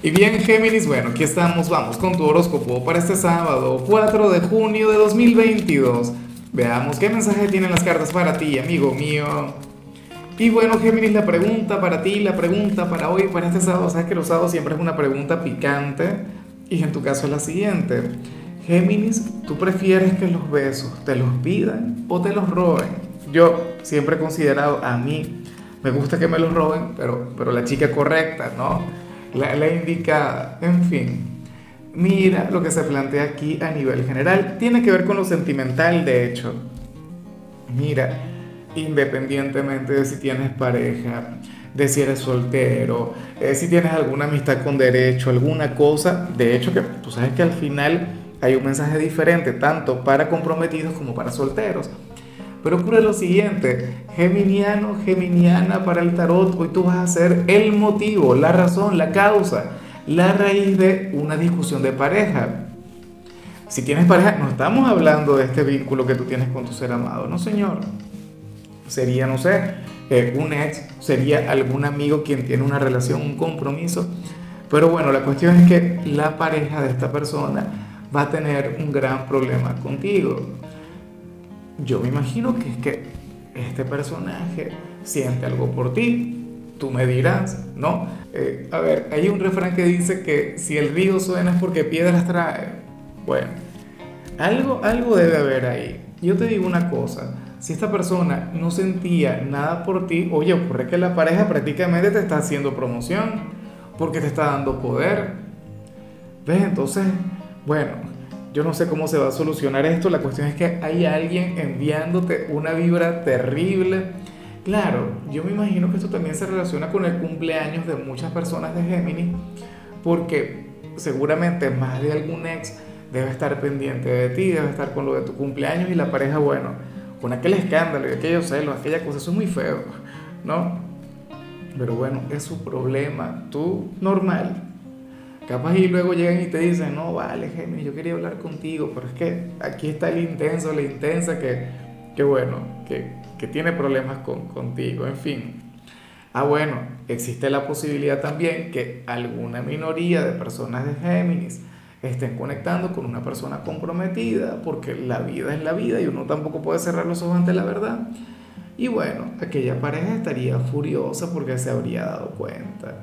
Y bien, Géminis, bueno, aquí estamos, vamos con tu horóscopo para este sábado, 4 de junio de 2022. Veamos qué mensaje tienen las cartas para ti, amigo mío. Y bueno, Géminis, la pregunta para ti, la pregunta para hoy, para este sábado, sabes que los sábados siempre es una pregunta picante, y en tu caso es la siguiente. Géminis, ¿tú prefieres que los besos te los pidan o te los roben? Yo siempre he considerado a mí, me gusta que me los roben, pero, pero la chica correcta, ¿no? La, la indicada, en fin. Mira lo que se plantea aquí a nivel general. Tiene que ver con lo sentimental, de hecho. Mira, independientemente de si tienes pareja, de si eres soltero, eh, si tienes alguna amistad con derecho, alguna cosa, de hecho que tú sabes que al final hay un mensaje diferente, tanto para comprometidos como para solteros. Pero ocurre lo siguiente, geminiano, geminiana para el tarot, hoy tú vas a ser el motivo, la razón, la causa, la raíz de una discusión de pareja. Si tienes pareja, no estamos hablando de este vínculo que tú tienes con tu ser amado, no señor. Sería, no sé, eh, un ex, sería algún amigo quien tiene una relación, un compromiso. Pero bueno, la cuestión es que la pareja de esta persona va a tener un gran problema contigo yo me imagino que es que este personaje siente algo por ti, tú me dirás, ¿no? Eh, a ver, hay un refrán que dice que si el río suena es porque piedras trae. Bueno, algo, algo debe haber ahí. Yo te digo una cosa, si esta persona no sentía nada por ti, oye, ocurre que la pareja prácticamente te está haciendo promoción, porque te está dando poder. ¿Ves? Entonces, bueno, yo no sé cómo se va a solucionar esto. La cuestión es que hay alguien enviándote una vibra terrible. Claro, yo me imagino que esto también se relaciona con el cumpleaños de muchas personas de Géminis, porque seguramente más de algún ex debe estar pendiente de ti, debe estar con lo de tu cumpleaños y la pareja, bueno, con aquel escándalo y aquellos celos, aquella cosa, eso es muy feo, ¿no? Pero bueno, es su problema, tú normal, Capaz y luego llegan y te dicen, no, vale, Géminis, yo quería hablar contigo, pero es que aquí está el intenso, la intensa que, que bueno, que, que tiene problemas con, contigo, en fin. Ah, bueno, existe la posibilidad también que alguna minoría de personas de Géminis estén conectando con una persona comprometida, porque la vida es la vida y uno tampoco puede cerrar los ojos ante la verdad. Y bueno, aquella pareja estaría furiosa porque se habría dado cuenta.